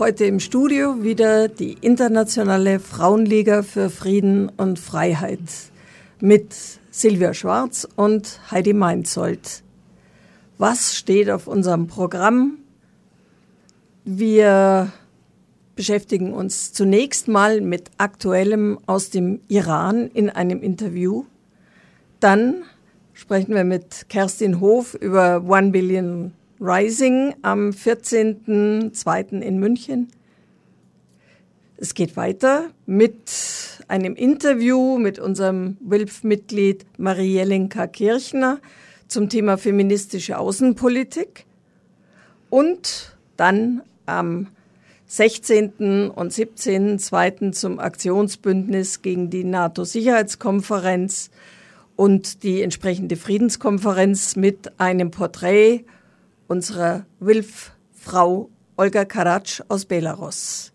Heute im Studio wieder die Internationale Frauenliga für Frieden und Freiheit mit Silvia Schwarz und Heidi Meinzold. Was steht auf unserem Programm? Wir beschäftigen uns zunächst mal mit Aktuellem aus dem Iran in einem Interview. Dann sprechen wir mit Kerstin Hof über One Billion Rising am 14.02. in München. Es geht weiter mit einem Interview mit unserem WILF-Mitglied Marie-Jelenka Kirchner zum Thema feministische Außenpolitik. Und dann am 16. und 17.02. zum Aktionsbündnis gegen die NATO-Sicherheitskonferenz und die entsprechende Friedenskonferenz mit einem Porträt unserer WILF-Frau Olga Karatsch aus Belarus.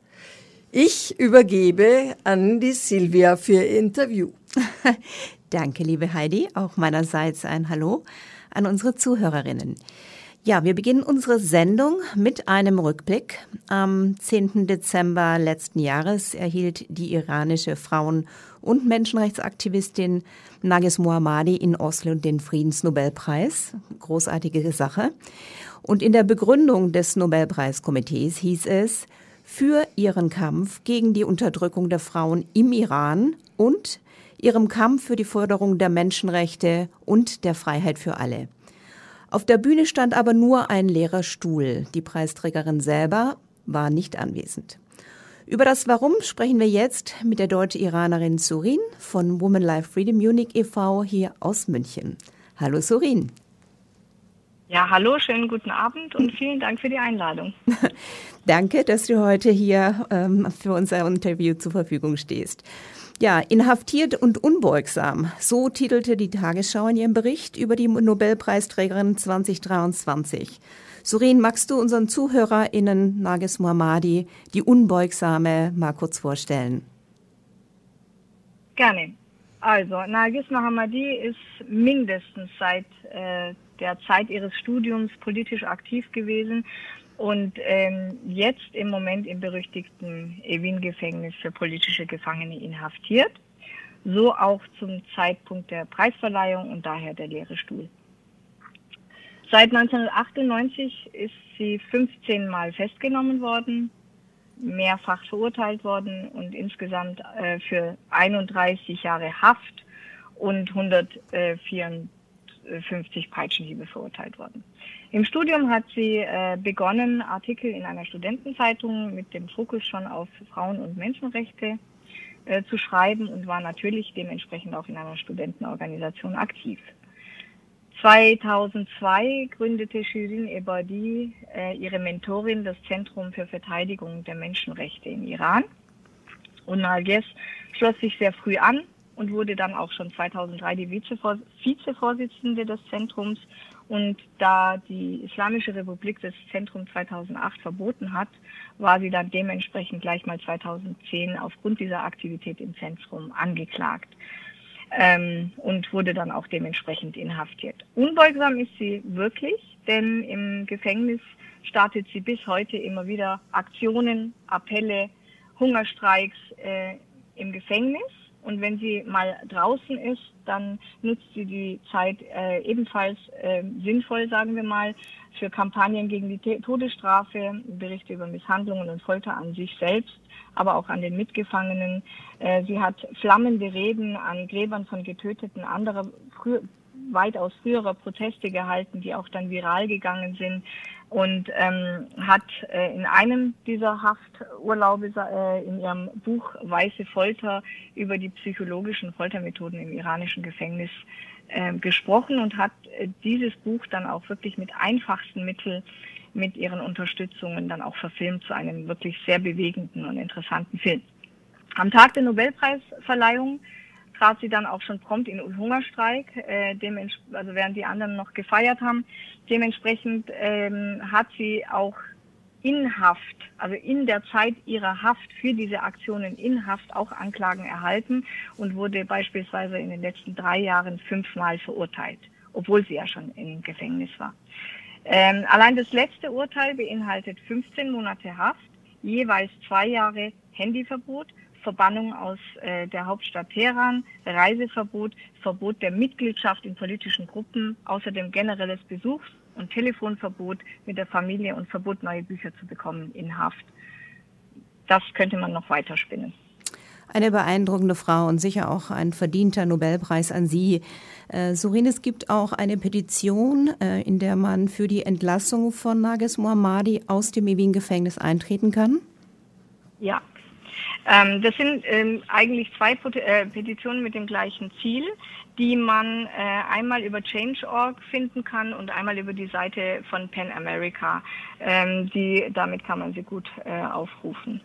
Ich übergebe an die Silvia für ihr Interview. Danke, liebe Heidi. Auch meinerseits ein Hallo an unsere Zuhörerinnen. Ja, wir beginnen unsere Sendung mit einem Rückblick. Am 10. Dezember letzten Jahres erhielt die iranische Frauen- und Menschenrechtsaktivistin Nagis Mohammadi in Oslo den Friedensnobelpreis. Großartige Sache. Und in der Begründung des Nobelpreiskomitees hieß es, für ihren Kampf gegen die Unterdrückung der Frauen im Iran und ihrem Kampf für die Förderung der Menschenrechte und der Freiheit für alle. Auf der Bühne stand aber nur ein leerer Stuhl. Die Preisträgerin selber war nicht anwesend. Über das Warum sprechen wir jetzt mit der deutsche-Iranerin Surin von Woman Life Freedom Munich e.V. hier aus München. Hallo Surin. Ja, hallo, schönen guten Abend und vielen Dank für die Einladung. Danke, dass du heute hier ähm, für unser Interview zur Verfügung stehst. Ja, inhaftiert und unbeugsam. So titelte die Tagesschau in ihrem Bericht über die Nobelpreisträgerin 2023. Surin, magst du unseren ZuhörerInnen Nagis Muhammadi, die Unbeugsame, mal kurz vorstellen? Gerne. Also, Nagis Mohammadi ist mindestens seit äh, der Zeit ihres Studiums politisch aktiv gewesen und ähm, jetzt im Moment im berüchtigten Evin-Gefängnis für politische Gefangene inhaftiert. So auch zum Zeitpunkt der Preisverleihung und daher der leere Stuhl. Seit 1998 ist sie 15 Mal festgenommen worden, mehrfach verurteilt worden und insgesamt äh, für 31 Jahre Haft und 154 50 Peitschenhiebe verurteilt worden. Im Studium hat sie äh, begonnen, Artikel in einer Studentenzeitung mit dem Fokus schon auf Frauen- und Menschenrechte äh, zu schreiben und war natürlich dementsprechend auch in einer Studentenorganisation aktiv. 2002 gründete Shirin Ebadi, äh, ihre Mentorin, das Zentrum für Verteidigung der Menschenrechte im Iran. Und Narges schloss sich sehr früh an und wurde dann auch schon 2003 die Vizevorsitzende des Zentrums. Und da die Islamische Republik das Zentrum 2008 verboten hat, war sie dann dementsprechend gleich mal 2010 aufgrund dieser Aktivität im Zentrum angeklagt ähm, und wurde dann auch dementsprechend inhaftiert. Unbeugsam ist sie wirklich, denn im Gefängnis startet sie bis heute immer wieder Aktionen, Appelle, Hungerstreiks äh, im Gefängnis und wenn sie mal draußen ist, dann nutzt sie die Zeit äh, ebenfalls äh, sinnvoll, sagen wir mal, für Kampagnen gegen die Todesstrafe, Berichte über Misshandlungen und Folter an sich selbst, aber auch an den Mitgefangenen. Äh, sie hat flammende Reden an Gräbern von Getöteten anderer früher, weitaus früherer Proteste gehalten, die auch dann viral gegangen sind und ähm, hat äh, in einem dieser Hafturlaube äh, in ihrem Buch Weiße Folter über die psychologischen Foltermethoden im iranischen Gefängnis äh, gesprochen und hat äh, dieses Buch dann auch wirklich mit einfachsten Mitteln mit ihren Unterstützungen dann auch verfilmt zu einem wirklich sehr bewegenden und interessanten Film. Am Tag der Nobelpreisverleihung trat sie dann auch schon prompt in Hungerstreik, äh, also während die anderen noch gefeiert haben. Dementsprechend ähm, hat sie auch in Haft, also in der Zeit ihrer Haft für diese Aktionen in Haft auch Anklagen erhalten und wurde beispielsweise in den letzten drei Jahren fünfmal verurteilt, obwohl sie ja schon im Gefängnis war. Ähm, allein das letzte Urteil beinhaltet 15 Monate Haft jeweils zwei Jahre Handyverbot, Verbannung aus äh, der Hauptstadt Teheran, Reiseverbot, Verbot der Mitgliedschaft in politischen Gruppen, außerdem generelles Besuchs- und Telefonverbot mit der Familie und Verbot, neue Bücher zu bekommen in Haft. Das könnte man noch weiterspinnen. Eine beeindruckende Frau und sicher auch ein verdienter Nobelpreis an Sie. Äh, Surin, es gibt auch eine Petition, äh, in der man für die Entlassung von Nages Mohammadi aus dem ewigen Gefängnis eintreten kann. Ja, ähm, das sind ähm, eigentlich zwei äh, Petitionen mit dem gleichen Ziel, die man äh, einmal über Change.org finden kann und einmal über die Seite von Pan America. Ähm, die, damit kann man sie gut äh, aufrufen.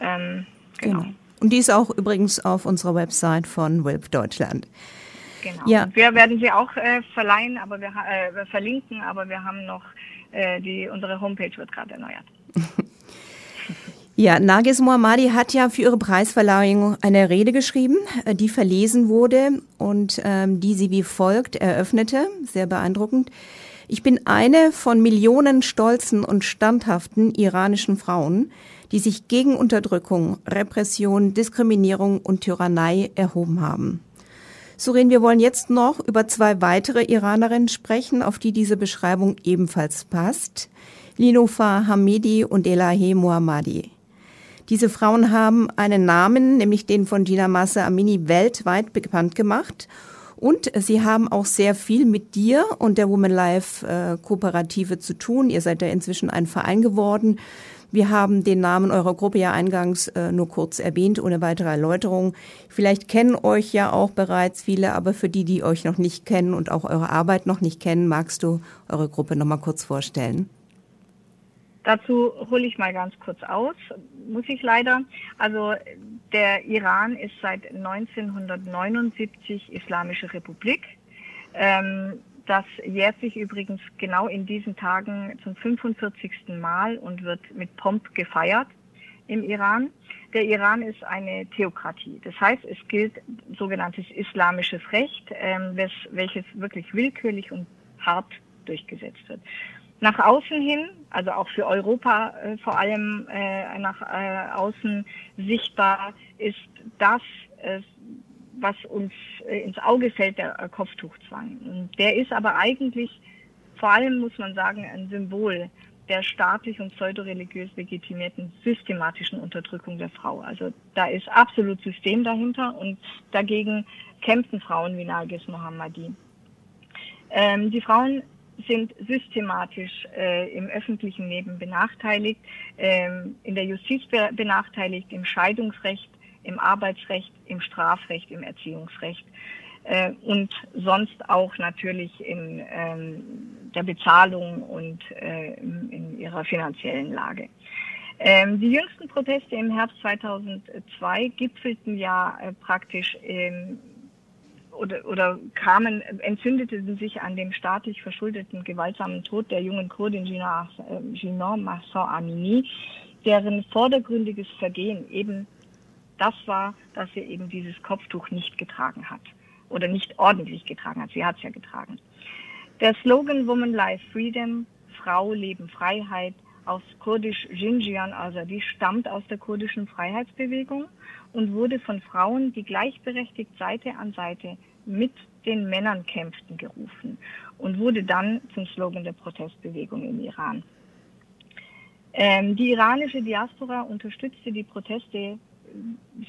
Ähm, genau. genau. Und die ist auch übrigens auf unserer Website von WILP Deutschland. Genau. Ja. wir werden sie auch äh, verleihen, aber wir äh, verlinken, aber wir haben noch äh, die unsere Homepage wird gerade erneuert. Ja, Nagis Mohammadi hat ja für ihre Preisverleihung eine Rede geschrieben, äh, die verlesen wurde und ähm, die sie wie folgt eröffnete. Sehr beeindruckend. Ich bin eine von Millionen stolzen und standhaften iranischen Frauen, die sich gegen Unterdrückung, Repression, Diskriminierung und Tyrannei erhoben haben. Surin, wir wollen jetzt noch über zwei weitere Iranerinnen sprechen, auf die diese Beschreibung ebenfalls passt. Linofar Hamidi und Elahe Mohammadi. Diese Frauen haben einen Namen, nämlich den von Gina Massa Amini, weltweit bekannt gemacht. Und sie haben auch sehr viel mit dir und der Woman Life äh, Kooperative zu tun. Ihr seid ja inzwischen ein Verein geworden. Wir haben den Namen eurer Gruppe ja eingangs äh, nur kurz erwähnt, ohne weitere Erläuterung. Vielleicht kennen euch ja auch bereits viele, aber für die, die euch noch nicht kennen und auch eure Arbeit noch nicht kennen, magst du eure Gruppe noch mal kurz vorstellen? Dazu hole ich mal ganz kurz aus, muss ich leider. Also der Iran ist seit 1979 Islamische Republik. Ähm, das jährt sich übrigens genau in diesen Tagen zum 45. Mal und wird mit Pomp gefeiert im Iran. Der Iran ist eine Theokratie. Das heißt, es gilt sogenanntes islamisches Recht, ähm, welches wirklich willkürlich und hart durchgesetzt wird nach außen hin, also auch für Europa äh, vor allem äh, nach äh, außen sichtbar, ist das, äh, was uns äh, ins Auge fällt, der äh, Kopftuchzwang. Der ist aber eigentlich vor allem, muss man sagen, ein Symbol der staatlich und pseudoreligiös legitimierten systematischen Unterdrückung der Frau. Also da ist absolut System dahinter und dagegen kämpfen Frauen wie Nargis Mohammadi. Ähm, die Frauen sind systematisch äh, im öffentlichen Leben benachteiligt, ähm, in der Justiz be benachteiligt, im Scheidungsrecht, im Arbeitsrecht, im Strafrecht, im Erziehungsrecht äh, und sonst auch natürlich in ähm, der Bezahlung und äh, in, in, ihrer finanziellen Lage. Ähm, die jüngsten Proteste im Herbst 2002 gipfelten ja äh, praktisch im oder, oder kamen, entzündeten sich an dem staatlich verschuldeten gewaltsamen Tod der jungen Kurdin Gina, äh, Amini, deren vordergründiges Vergehen eben das war, dass sie eben dieses Kopftuch nicht getragen hat oder nicht ordentlich getragen hat. Sie hat es ja getragen. Der Slogan Woman Life Freedom, Frau, Leben, Freiheit, aus kurdisch Jinjian Azadi stammt aus der kurdischen Freiheitsbewegung und wurde von Frauen, die gleichberechtigt Seite an Seite mit den Männern kämpften, gerufen und wurde dann zum Slogan der Protestbewegung im Iran. Ähm, die iranische Diaspora unterstützte die Proteste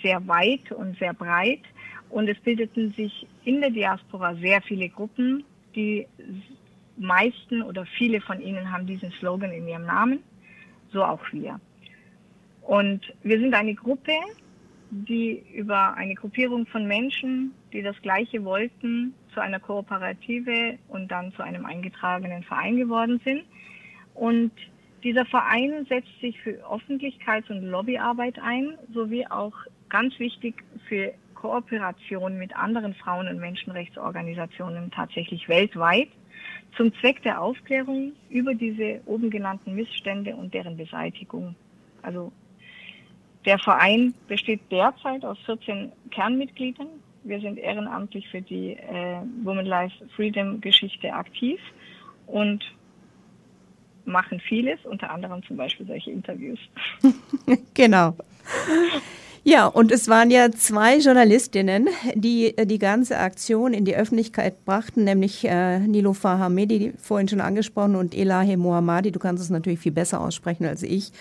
sehr weit und sehr breit und es bildeten sich in der Diaspora sehr viele Gruppen, die meisten oder viele von ihnen haben diesen Slogan in ihrem Namen, so auch wir. Und wir sind eine Gruppe, die über eine Gruppierung von Menschen, die das Gleiche wollten, zu einer Kooperative und dann zu einem eingetragenen Verein geworden sind. Und dieser Verein setzt sich für Öffentlichkeits- und Lobbyarbeit ein, sowie auch ganz wichtig für Kooperation mit anderen Frauen- und Menschenrechtsorganisationen tatsächlich weltweit zum Zweck der Aufklärung über diese oben genannten Missstände und deren Beseitigung. Also der Verein besteht derzeit aus 14 Kernmitgliedern. Wir sind ehrenamtlich für die äh, Woman Life Freedom Geschichte aktiv und machen vieles, unter anderem zum Beispiel solche Interviews. genau. Ja, und es waren ja zwei Journalistinnen, die äh, die ganze Aktion in die Öffentlichkeit brachten, nämlich äh, Niloufar Hamedi, vorhin schon angesprochen, und Elahe Mohammadi. Du kannst es natürlich viel besser aussprechen als ich.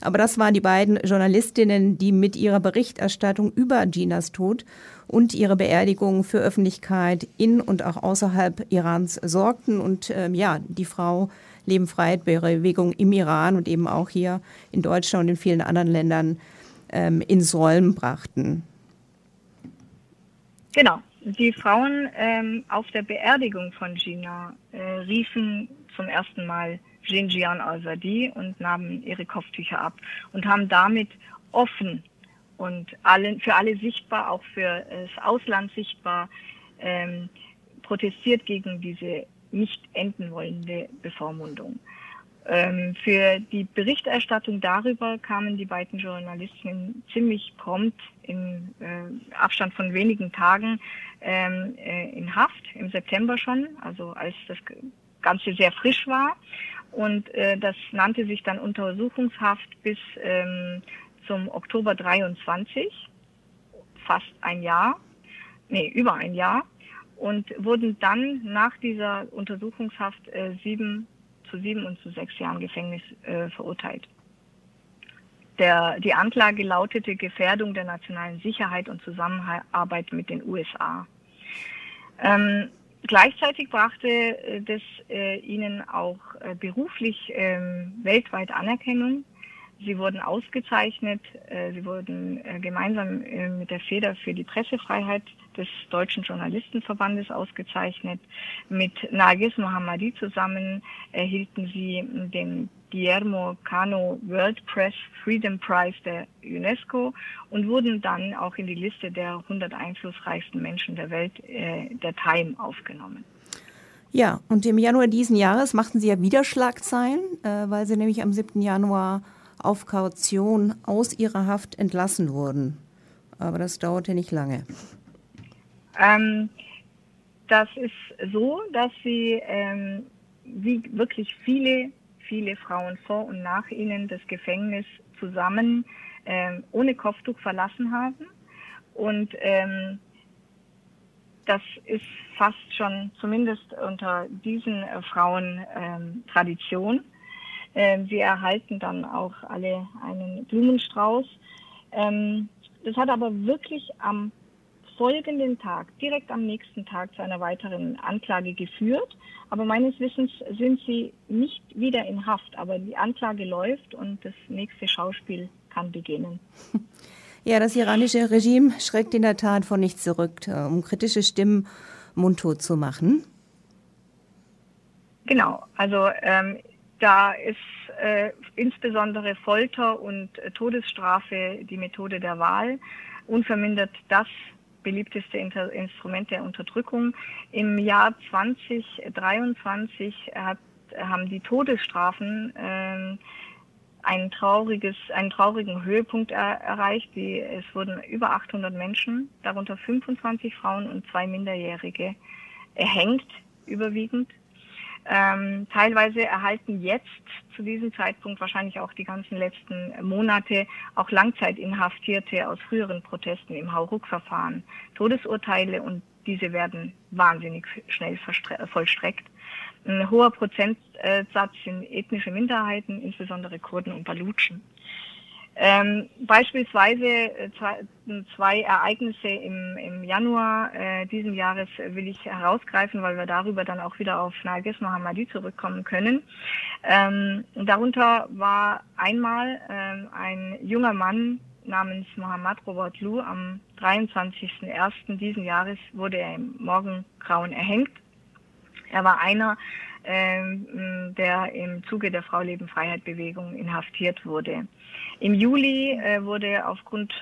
Aber das waren die beiden Journalistinnen, die mit ihrer Berichterstattung über Ginas Tod und ihre Beerdigung für Öffentlichkeit in und auch außerhalb Irans sorgten und ähm, ja, die Frau Leben Freiheit Bewegung im Iran und eben auch hier in Deutschland und in vielen anderen Ländern ähm, ins Rollen brachten. Genau. Die Frauen ähm, auf der Beerdigung von Gina äh, riefen zum ersten Mal Jinjian Azadi und nahmen ihre Kopftücher ab und haben damit offen und allen, für alle sichtbar, auch für das Ausland sichtbar, ähm, protestiert gegen diese nicht enden wollende Bevormundung. Ähm, für die Berichterstattung darüber kamen die beiden Journalisten ziemlich prompt in äh, Abstand von wenigen Tagen ähm, äh, in Haft, im September schon, also als das Ganze sehr frisch war. Und äh, das nannte sich dann Untersuchungshaft bis ähm, zum Oktober 23, fast ein Jahr, nee, über ein Jahr, und wurden dann nach dieser Untersuchungshaft äh, sieben zu sieben und zu sechs Jahren Gefängnis äh, verurteilt. Der, die Anklage lautete Gefährdung der nationalen Sicherheit und Zusammenarbeit mit den USA. Ähm, gleichzeitig brachte äh, das äh, ihnen auch äh, beruflich ähm, weltweit Anerkennung. Sie wurden ausgezeichnet. Äh, sie wurden äh, gemeinsam äh, mit der Feder für die Pressefreiheit des Deutschen Journalistenverbandes ausgezeichnet. Mit Nagis Mohammadi zusammen erhielten sie den Guillermo Cano World Press Freedom Prize der UNESCO und wurden dann auch in die Liste der 100 einflussreichsten Menschen der Welt der Time aufgenommen. Ja, und im Januar diesen Jahres machten Sie ja wieder Schlagzeilen, weil Sie nämlich am 7. Januar auf Kaution aus ihrer Haft entlassen wurden. Aber das dauerte nicht lange. Ähm, das ist so, dass sie, ähm, wie wirklich viele, viele Frauen vor und nach ihnen das Gefängnis zusammen ähm, ohne Kopftuch verlassen haben. Und ähm, das ist fast schon, zumindest unter diesen äh, Frauen, ähm, Tradition. Ähm, sie erhalten dann auch alle einen Blumenstrauß. Ähm, das hat aber wirklich am folgenden Tag, direkt am nächsten Tag zu einer weiteren Anklage geführt. Aber meines Wissens sind sie nicht wieder in Haft. Aber die Anklage läuft und das nächste Schauspiel kann beginnen. Ja, das iranische Regime schreckt in der Tat von nichts zurück, äh, um kritische Stimmen mundtot zu machen. Genau, also ähm, da ist äh, insbesondere Folter und äh, Todesstrafe die Methode der Wahl, unvermindert das beliebteste Inter Instrument der Unterdrückung. Im Jahr 2023 hat, haben die Todesstrafen äh, ein trauriges, einen traurigen Höhepunkt er erreicht. Die, es wurden über 800 Menschen, darunter 25 Frauen und zwei Minderjährige, erhängt, überwiegend. Ähm, teilweise erhalten jetzt zu diesem Zeitpunkt wahrscheinlich auch die ganzen letzten Monate auch Langzeitinhaftierte aus früheren Protesten im Hauruck-Verfahren Todesurteile und diese werden wahnsinnig schnell vollstreckt. Ein hoher Prozentsatz sind ethnische Minderheiten, insbesondere Kurden und Balutschen. Ähm, beispielsweise äh, zwei, zwei, Ereignisse im, im Januar äh, diesen Jahres will ich herausgreifen, weil wir darüber dann auch wieder auf Nargis Mohammadi zurückkommen können. Ähm, darunter war einmal ähm, ein junger Mann namens Mohammad Robert Lu am 23.01. diesen Jahres wurde er im Morgengrauen erhängt. Er war einer der im Zuge der Frau Leben Freiheit Bewegung inhaftiert wurde. Im Juli äh, wurde aufgrund,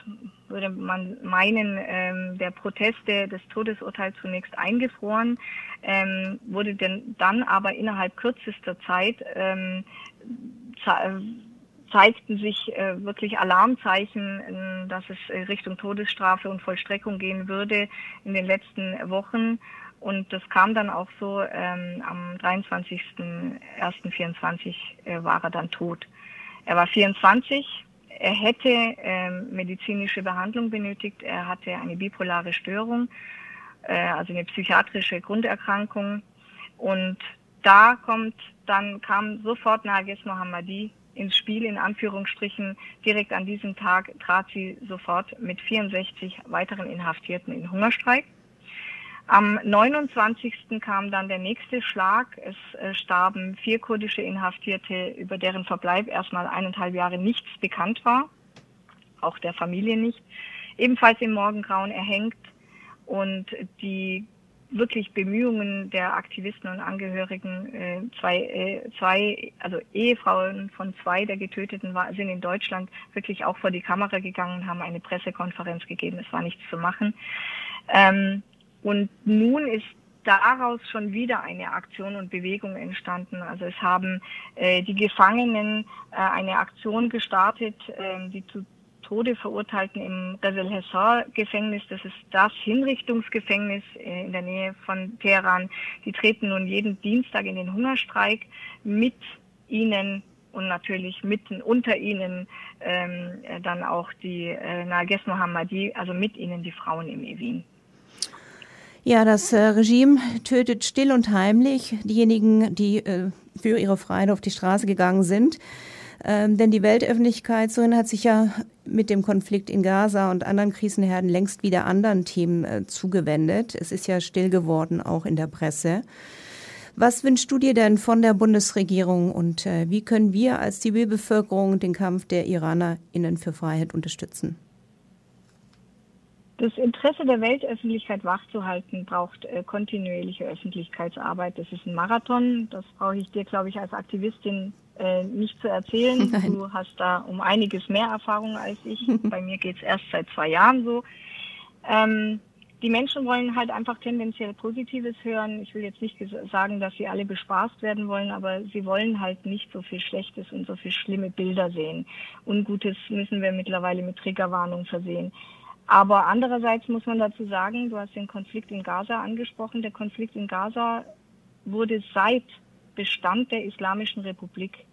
würde man meinen, ähm, der Proteste des Todesurteils zunächst eingefroren, ähm, wurde denn dann aber innerhalb kürzester Zeit ähm, zeigten sich äh, wirklich Alarmzeichen, dass es Richtung Todesstrafe und Vollstreckung gehen würde in den letzten Wochen. Und das kam dann auch so, ähm, am 23.01.24 äh, war er dann tot. Er war 24, er hätte ähm, medizinische Behandlung benötigt, er hatte eine bipolare Störung, äh, also eine psychiatrische Grunderkrankung. Und da kommt, dann kam sofort Nages Mohammadi ins Spiel, in Anführungsstrichen. Direkt an diesem Tag trat sie sofort mit 64 weiteren Inhaftierten in Hungerstreik. Am 29. kam dann der nächste Schlag. Es äh, starben vier kurdische Inhaftierte, über deren Verbleib erstmal eineinhalb Jahre nichts bekannt war, auch der Familie nicht. Ebenfalls im Morgengrauen erhängt und die wirklich Bemühungen der Aktivisten und Angehörigen, äh, zwei, äh, zwei, also Ehefrauen von zwei der Getöteten war, sind in Deutschland wirklich auch vor die Kamera gegangen, haben eine Pressekonferenz gegeben. Es war nichts zu machen. Ähm, und nun ist daraus schon wieder eine Aktion und Bewegung entstanden. Also es haben äh, die Gefangenen äh, eine Aktion gestartet, äh, die zu Tode verurteilten im Rezel Hessar Gefängnis. Das ist das Hinrichtungsgefängnis äh, in der Nähe von Teheran. Die treten nun jeden Dienstag in den Hungerstreik mit ihnen und natürlich mitten unter ihnen ähm, dann auch die äh, Nages Mohammadi, also mit ihnen die Frauen im Evin. Ja, das äh, Regime tötet still und heimlich diejenigen, die äh, für ihre Freiheit auf die Straße gegangen sind. Ähm, denn die Weltöffentlichkeit so hat sich ja mit dem Konflikt in Gaza und anderen Krisenherden längst wieder anderen Themen äh, zugewendet. Es ist ja still geworden, auch in der Presse. Was wünschst du dir denn von der Bundesregierung und äh, wie können wir als Zivilbevölkerung den Kampf der IranerInnen für Freiheit unterstützen? Das Interesse der Weltöffentlichkeit wachzuhalten braucht äh, kontinuierliche Öffentlichkeitsarbeit. Das ist ein Marathon. Das brauche ich dir, glaube ich, als Aktivistin äh, nicht zu erzählen. Nein. Du hast da um einiges mehr Erfahrung als ich. Bei mir geht es erst seit zwei Jahren so. Ähm, die Menschen wollen halt einfach tendenziell Positives hören. Ich will jetzt nicht sagen, dass sie alle bespaßt werden wollen, aber sie wollen halt nicht so viel Schlechtes und so viel schlimme Bilder sehen. Ungutes müssen wir mittlerweile mit Triggerwarnung versehen. Aber andererseits muss man dazu sagen, du hast den Konflikt in Gaza angesprochen. Der Konflikt in Gaza wurde seit Bestand der Islamischen Republik,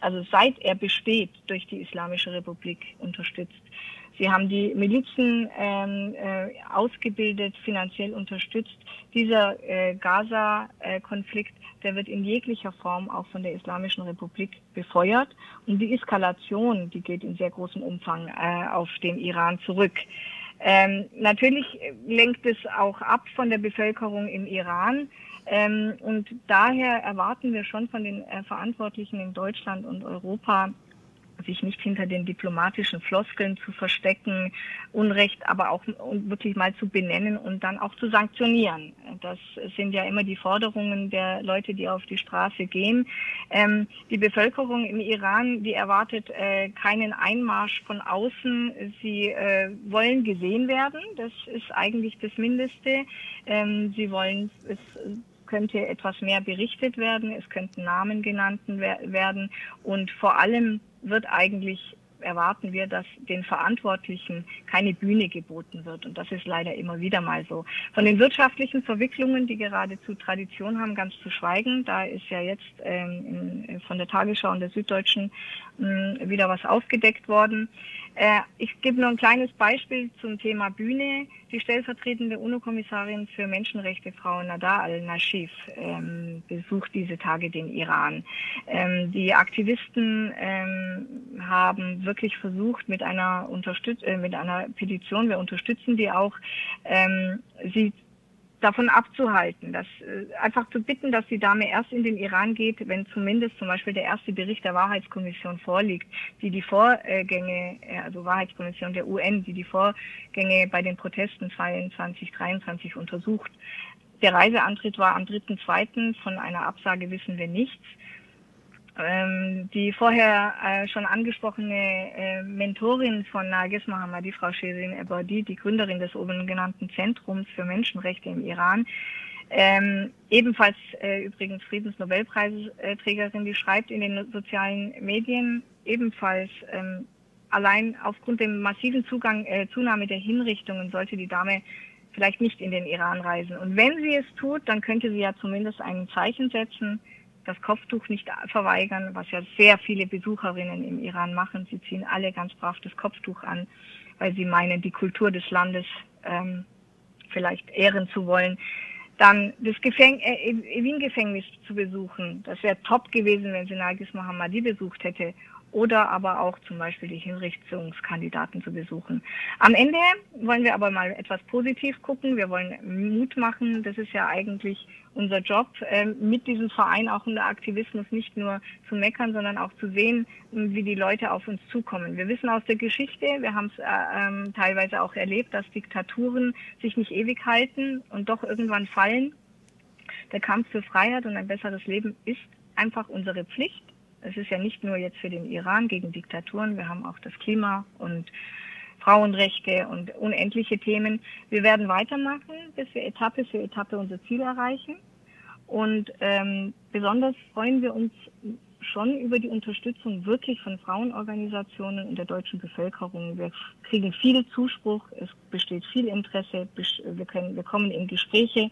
also seit er besteht, durch die Islamische Republik unterstützt. Sie haben die Milizen ähm, äh, ausgebildet, finanziell unterstützt. Dieser äh, Gaza-Konflikt, der wird in jeglicher Form auch von der Islamischen Republik befeuert. Und die Eskalation, die geht in sehr großem Umfang äh, auf den Iran zurück. Ähm, natürlich lenkt es auch ab von der Bevölkerung im Iran. Ähm, und daher erwarten wir schon von den äh, Verantwortlichen in Deutschland und Europa sich nicht hinter den diplomatischen Floskeln zu verstecken, Unrecht aber auch wirklich mal zu benennen und dann auch zu sanktionieren. Das sind ja immer die Forderungen der Leute, die auf die Straße gehen. Ähm, die Bevölkerung im Iran, die erwartet äh, keinen Einmarsch von außen. Sie äh, wollen gesehen werden. Das ist eigentlich das Mindeste. Ähm, sie wollen es könnte etwas mehr berichtet werden, es könnten Namen genannt werden und vor allem wird eigentlich erwarten wir, dass den Verantwortlichen keine Bühne geboten wird. Und das ist leider immer wieder mal so. Von den wirtschaftlichen Verwicklungen, die geradezu Tradition haben, ganz zu schweigen. Da ist ja jetzt ähm, von der Tagesschau und der Süddeutschen mh, hm, wieder was aufgedeckt worden. Äh, ich gebe nur ein kleines Beispiel zum Thema Bühne. Die stellvertretende UNO-Kommissarin für Menschenrechte, Frau Nada al-Nashif, ähm, besucht diese Tage den Iran. Ähm, die Aktivisten ähm, haben wirklich versucht, mit einer, Unterstütz äh, mit einer Petition, wir unterstützen die auch, ähm, sie davon abzuhalten, dass äh, einfach zu bitten, dass die Dame erst in den Iran geht, wenn zumindest zum Beispiel der erste Bericht der Wahrheitskommission vorliegt, die die Vorgänge, äh, also Wahrheitskommission der UN, die die Vorgänge bei den Protesten 22, 23 untersucht. Der Reiseantritt war am 3.2. Von einer Absage wissen wir nichts. Ähm, die vorher äh, schon angesprochene äh, Mentorin von Nargis Mohammadi, Frau Shirin Ebadi, die Gründerin des oben genannten Zentrums für Menschenrechte im Iran, ähm, ebenfalls äh, übrigens Friedensnobelpreisträgerin, die schreibt in den sozialen Medien ebenfalls ähm, allein aufgrund dem massiven Zugang, äh, Zunahme der Hinrichtungen sollte die Dame vielleicht nicht in den Iran reisen. Und wenn sie es tut, dann könnte sie ja zumindest ein Zeichen setzen, das Kopftuch nicht verweigern, was ja sehr viele Besucherinnen im Iran machen. Sie ziehen alle ganz brav das Kopftuch an, weil sie meinen, die Kultur des Landes ähm, vielleicht ehren zu wollen. Dann das Gefäng äh, Wien-Gefängnis zu besuchen, das wäre top gewesen, wenn sie Nagis Mohammadi besucht hätte oder aber auch zum Beispiel die Hinrichtungskandidaten zu besuchen. Am Ende wollen wir aber mal etwas positiv gucken. Wir wollen Mut machen. Das ist ja eigentlich unser Job, ähm, mit diesem Verein auch unter Aktivismus nicht nur zu meckern, sondern auch zu sehen, wie die Leute auf uns zukommen. Wir wissen aus der Geschichte, wir haben es äh, ähm, teilweise auch erlebt, dass Diktaturen sich nicht ewig halten und doch irgendwann fallen. Der Kampf für Freiheit und ein besseres Leben ist einfach unsere Pflicht. Es ist ja nicht nur jetzt für den Iran gegen Diktaturen, wir haben auch das Klima und Frauenrechte und unendliche Themen. Wir werden weitermachen, bis wir Etappe für Etappe unser Ziel erreichen. Und ähm, besonders freuen wir uns schon über die Unterstützung wirklich von Frauenorganisationen und der deutschen Bevölkerung. Wir kriegen viel Zuspruch, es besteht viel Interesse, wir, können, wir kommen in Gespräche.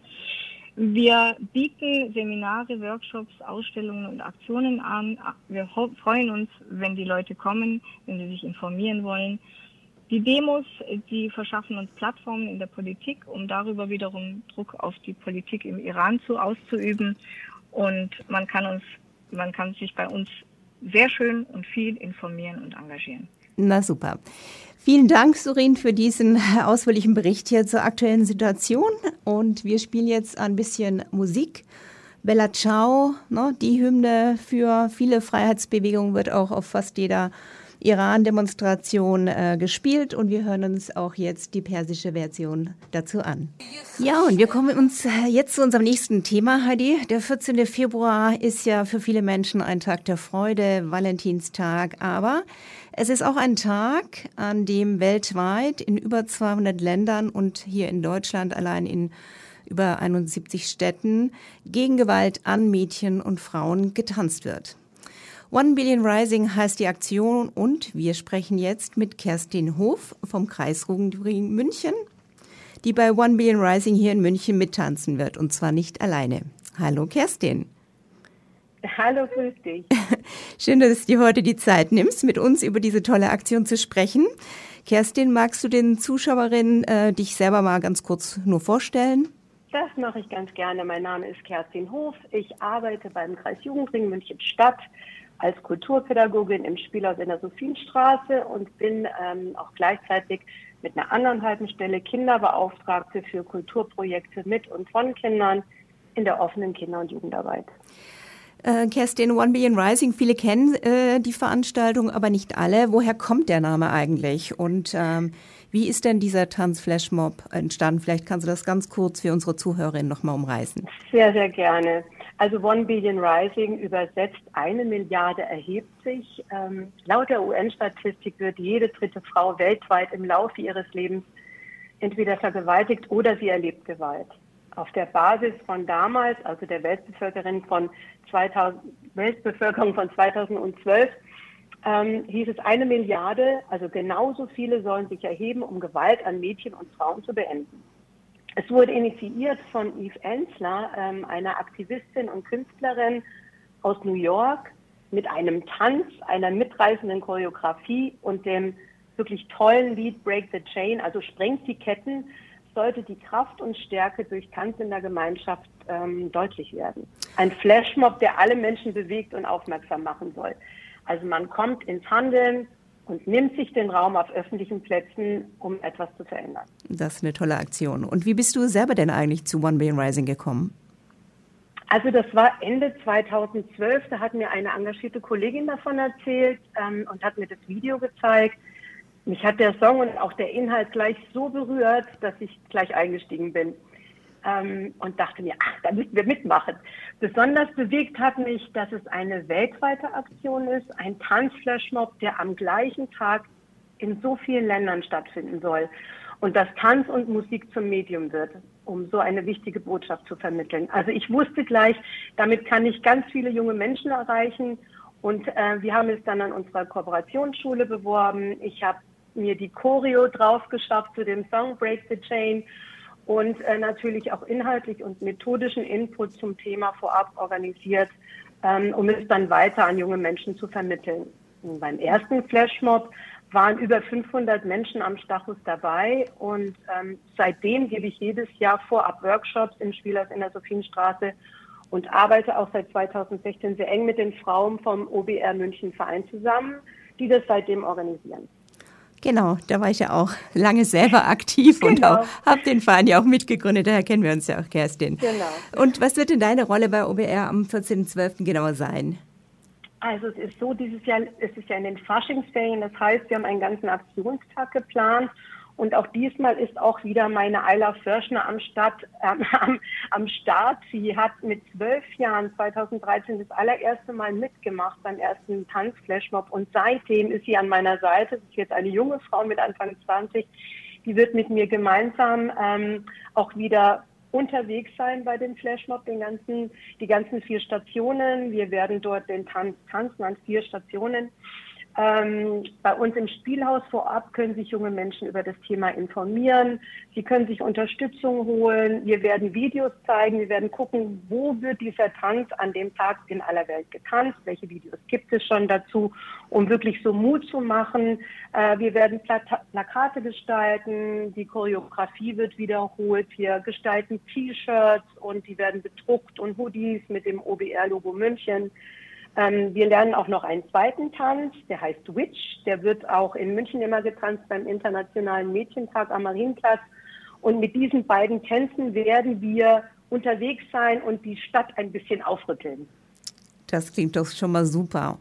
Wir bieten Seminare, Workshops, Ausstellungen und Aktionen an. Wir freuen uns, wenn die Leute kommen, wenn sie sich informieren wollen. Die Demos, die verschaffen uns Plattformen in der Politik, um darüber wiederum Druck auf die Politik im Iran zu auszuüben. Und man kann uns, man kann sich bei uns sehr schön und viel informieren und engagieren. Na super. Vielen Dank, Surin, für diesen ausführlichen Bericht hier zur aktuellen Situation. Und wir spielen jetzt ein bisschen Musik. Bella Ciao, ne, die Hymne für viele Freiheitsbewegungen, wird auch auf fast jeder Iran-Demonstration äh, gespielt und wir hören uns auch jetzt die persische Version dazu an. Ja, und wir kommen uns äh, jetzt zu unserem nächsten Thema, Heidi. Der 14. Februar ist ja für viele Menschen ein Tag der Freude, Valentinstag, aber es ist auch ein Tag, an dem weltweit in über 200 Ländern und hier in Deutschland allein in über 71 Städten gegen Gewalt an Mädchen und Frauen getanzt wird. One Billion Rising heißt die Aktion und wir sprechen jetzt mit Kerstin Hof vom Kreisrugen München, die bei One Billion Rising hier in München mittanzen wird und zwar nicht alleine. Hallo Kerstin. Hallo, grüß dich. Schön, dass du dir heute die Zeit nimmst, mit uns über diese tolle Aktion zu sprechen. Kerstin, magst du den Zuschauerinnen äh, dich selber mal ganz kurz nur vorstellen? Das mache ich ganz gerne. Mein Name ist Kerstin Hof. Ich arbeite beim Kreis Jugendring München Stadt als Kulturpädagogin im Spielhaus in der Sophienstraße und bin ähm, auch gleichzeitig mit einer anderen halben Stelle Kinderbeauftragte für Kulturprojekte mit und von Kindern in der offenen Kinder- und Jugendarbeit. Äh, Kerstin, One Billion Rising, viele kennen äh, die Veranstaltung, aber nicht alle. Woher kommt der Name eigentlich? Und ähm, wie ist denn dieser Tanzflashmob entstanden? Vielleicht kannst du das ganz kurz für unsere Zuhörerinnen nochmal umreißen. Sehr, sehr gerne. Also One Billion Rising übersetzt eine Milliarde erhebt sich. Ähm, laut der UN-Statistik wird jede dritte Frau weltweit im Laufe ihres Lebens entweder vergewaltigt oder sie erlebt Gewalt. Auf der Basis von damals, also der Weltbevölkerung von 2000, Weltbevölkerung von 2012, ähm, hieß es eine Milliarde, also genauso viele sollen sich erheben, um Gewalt an Mädchen und Frauen zu beenden. Es wurde initiiert von Eve Ensler, ähm, einer Aktivistin und Künstlerin aus New York, mit einem Tanz, einer mitreißenden Choreografie und dem wirklich tollen Lied Break the Chain, also sprengt die Ketten, sollte die Kraft und Stärke durch Tanz in der Gemeinschaft ähm, deutlich werden. Ein Flashmob, der alle Menschen bewegt und aufmerksam machen soll. Also man kommt ins Handeln, und nimmt sich den Raum auf öffentlichen Plätzen, um etwas zu verändern. Das ist eine tolle Aktion. Und wie bist du selber denn eigentlich zu One Billion Rising gekommen? Also das war Ende 2012, da hat mir eine engagierte Kollegin davon erzählt ähm, und hat mir das Video gezeigt. Mich hat der Song und auch der Inhalt gleich so berührt, dass ich gleich eingestiegen bin ähm, und dachte mir, ach, da müssen wir mitmachen. Besonders bewegt hat mich, dass es eine weltweite Aktion ist, ein Tanzflashmob, der am gleichen Tag in so vielen Ländern stattfinden soll und dass Tanz und Musik zum Medium wird, um so eine wichtige Botschaft zu vermitteln. Also ich wusste gleich, damit kann ich ganz viele junge Menschen erreichen und äh, wir haben es dann an unserer Kooperationsschule beworben. Ich habe mir die Choreo drauf geschafft zu dem Song Break the Chain und äh, natürlich auch inhaltlich und methodischen Input zum Thema vorab organisiert, ähm, um es dann weiter an junge Menschen zu vermitteln. Und beim ersten Flashmob waren über 500 Menschen am Stachus dabei und ähm, seitdem gebe ich jedes Jahr vorab Workshops im Spielhaus in der Sophienstraße und arbeite auch seit 2016 sehr eng mit den Frauen vom OBR München Verein zusammen, die das seitdem organisieren. Genau, da war ich ja auch lange selber aktiv genau. und habe den Verein ja auch mitgegründet, daher kennen wir uns ja auch, Kerstin. Genau. Und was wird denn deine Rolle bei OBR am 14.12. genauer sein? Also es ist so, dieses Jahr ist es ja in den Faschingsferien, das heißt, wir haben einen ganzen Aktionstag geplant und auch diesmal ist auch wieder meine Ayla Förschner am, Start, äh, am, am Start. Sie hat mit zwölf Jahren 2013 das allererste Mal mitgemacht beim ersten Tanzflashmob und seitdem ist sie an meiner Seite. Das ist jetzt eine junge Frau mit Anfang 20. Die wird mit mir gemeinsam ähm, auch wieder unterwegs sein bei den Flashmob, den ganzen, die ganzen vier Stationen. Wir werden dort den Tanz tanzen an vier Stationen. Ähm, bei uns im Spielhaus vorab können sich junge Menschen über das Thema informieren. Sie können sich Unterstützung holen. Wir werden Videos zeigen. Wir werden gucken, wo wird dieser Tanz an dem Tag in aller Welt getanzt. Welche Videos gibt es schon dazu, um wirklich so Mut zu machen. Äh, wir werden Plakate gestalten. Die Choreografie wird wiederholt. Wir gestalten T-Shirts und die werden bedruckt und Hoodies mit dem OBR-Logo München. Ähm, wir lernen auch noch einen zweiten Tanz, der heißt Witch. Der wird auch in München immer getanzt beim Internationalen Mädchentag am Marienplatz. Und mit diesen beiden Tänzen werden wir unterwegs sein und die Stadt ein bisschen aufrütteln. Das klingt doch schon mal super.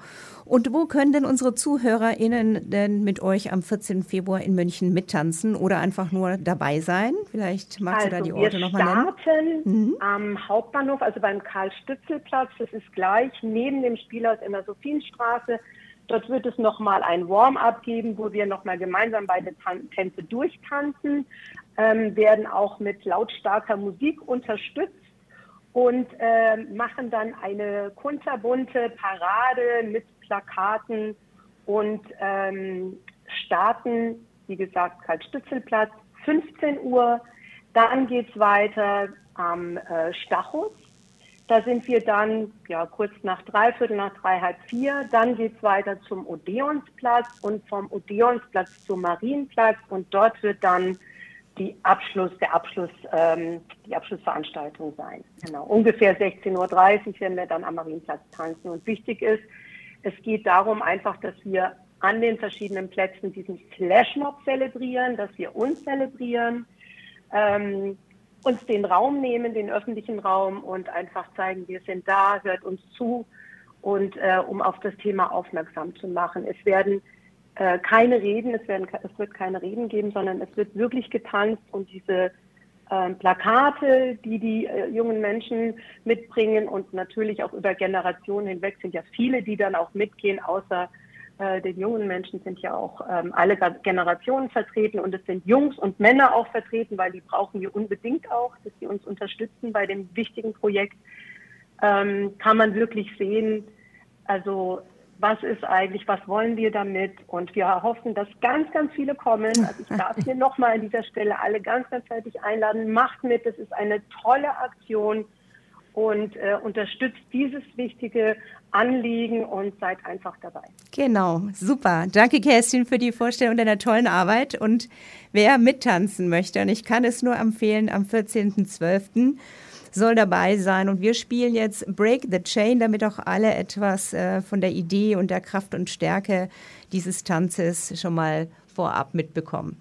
Und wo können denn unsere ZuhörerInnen denn mit euch am 14. Februar in München mittanzen oder einfach nur dabei sein? Vielleicht magst also du da die Orte nochmal nennen. Wir starten mhm. am Hauptbahnhof, also beim Karl-Stützel-Platz. Das ist gleich neben dem Spielhaus in der Sophienstraße. Dort wird es nochmal ein Warm-up geben, wo wir nochmal gemeinsam beide Tänze durchtanzen, ähm, werden auch mit lautstarker Musik unterstützt und äh, machen dann eine kunterbunte Parade mit Plakaten und ähm, starten, wie gesagt, Karl-Stützelplatz, 15 Uhr. Dann geht es weiter am äh, Stachus. Da sind wir dann ja, kurz nach drei, Viertel nach drei, halb vier. Dann geht es weiter zum Odeonsplatz und vom Odeonsplatz zum Marienplatz. Und dort wird dann die Abschluss, der Abschluss, ähm, die Abschlussveranstaltung sein. Genau. Ungefähr 16.30 Uhr werden wir dann am Marienplatz tanzen. Und wichtig ist, es geht darum einfach, dass wir an den verschiedenen Plätzen diesen Flashmob zelebrieren, dass wir uns zelebrieren, ähm, uns den Raum nehmen, den öffentlichen Raum und einfach zeigen, wir sind da, hört uns zu und äh, um auf das Thema aufmerksam zu machen. Es werden äh, keine Reden, es, werden, es wird keine Reden geben, sondern es wird wirklich getanzt und diese äh, Plakate, die die äh, jungen Menschen mitbringen und natürlich auch über Generationen hinweg sind ja viele, die dann auch mitgehen, außer äh, den jungen Menschen sind ja auch ähm, alle Generationen vertreten und es sind Jungs und Männer auch vertreten, weil die brauchen wir unbedingt auch, dass sie uns unterstützen bei dem wichtigen Projekt. Ähm, kann man wirklich sehen, also was ist eigentlich, was wollen wir damit? Und wir hoffen, dass ganz, ganz viele kommen. Also ich darf hier nochmal an dieser Stelle alle ganz, ganz herzlich einladen. Macht mit, das ist eine tolle Aktion und äh, unterstützt dieses wichtige Anliegen und seid einfach dabei. Genau, super. Danke, Kerstin, für die Vorstellung deiner tollen Arbeit. Und wer mittanzen möchte, und ich kann es nur empfehlen, am 14.12 soll dabei sein. Und wir spielen jetzt Break the Chain, damit auch alle etwas äh, von der Idee und der Kraft und Stärke dieses Tanzes schon mal vorab mitbekommen.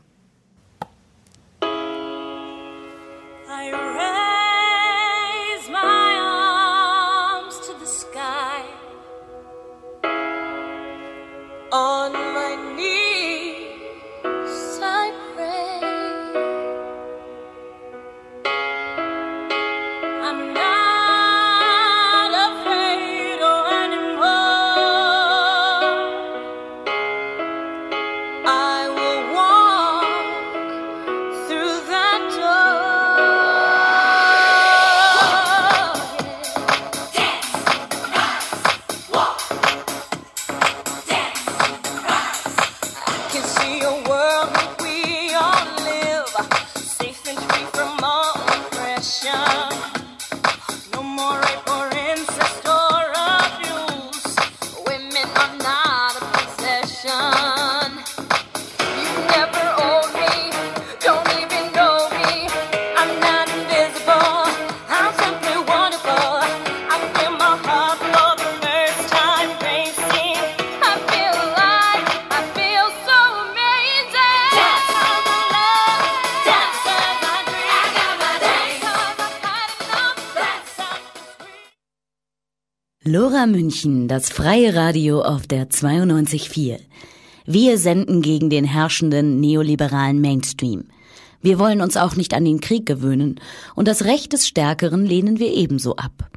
Lora München, das freie Radio auf der 92.4. Wir senden gegen den herrschenden neoliberalen Mainstream. Wir wollen uns auch nicht an den Krieg gewöhnen und das Recht des Stärkeren lehnen wir ebenso ab.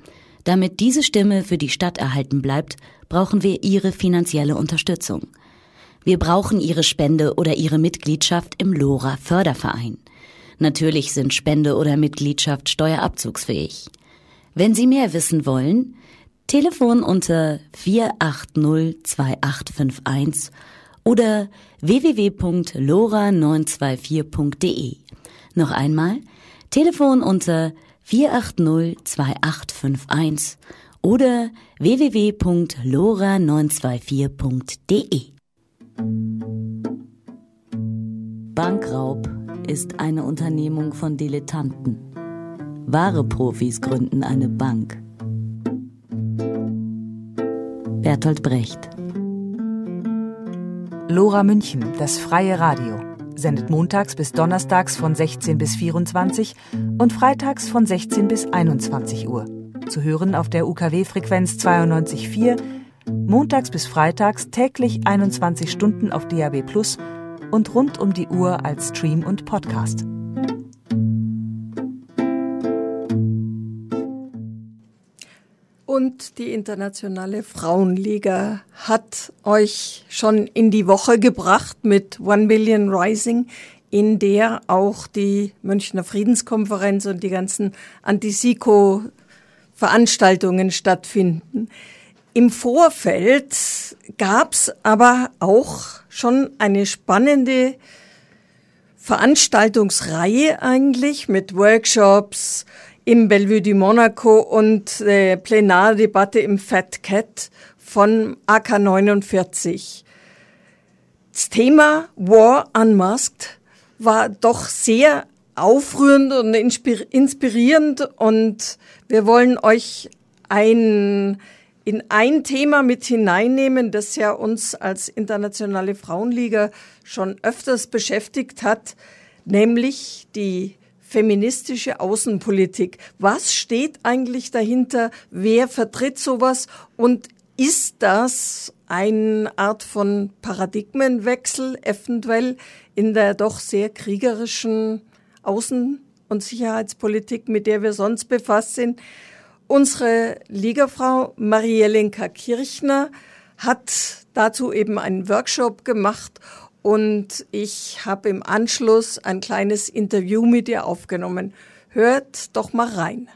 Damit diese Stimme für die Stadt erhalten bleibt, brauchen wir Ihre finanzielle Unterstützung. Wir brauchen Ihre Spende oder Ihre Mitgliedschaft im LoRa Förderverein. Natürlich sind Spende oder Mitgliedschaft steuerabzugsfähig. Wenn Sie mehr wissen wollen, Telefon unter 4802851 oder www.lora924.de. Noch einmal, Telefon unter 4802851 oder www.lora924.de. Bankraub ist eine Unternehmung von Dilettanten. Wahre Profis gründen eine Bank. Bertolt Brecht Lora München, das freie Radio, sendet montags bis donnerstags von 16 bis 24 und freitags von 16 bis 21 Uhr. Zu hören auf der UKW-Frequenz 92.4, montags bis freitags täglich 21 Stunden auf DAB Plus und rund um die Uhr als Stream und Podcast. Und die Internationale Frauenliga hat euch schon in die Woche gebracht mit One Billion Rising, in der auch die Münchner Friedenskonferenz und die ganzen Antisiko-Veranstaltungen stattfinden. Im Vorfeld gab's aber auch schon eine spannende Veranstaltungsreihe eigentlich mit Workshops, im Bellevue du Monaco und äh, Plenardebatte im Fat Cat von AK 49. Das Thema War Unmasked war doch sehr aufrührend und inspirierend und wir wollen euch ein, in ein Thema mit hineinnehmen, das ja uns als internationale Frauenliga schon öfters beschäftigt hat, nämlich die feministische Außenpolitik. Was steht eigentlich dahinter? Wer vertritt sowas? Und ist das eine Art von Paradigmenwechsel eventuell in der doch sehr kriegerischen Außen- und Sicherheitspolitik, mit der wir sonst befasst sind? Unsere Ligafrau Marielenka Kirchner hat dazu eben einen Workshop gemacht und ich habe im Anschluss ein kleines Interview mit ihr aufgenommen. Hört doch mal rein.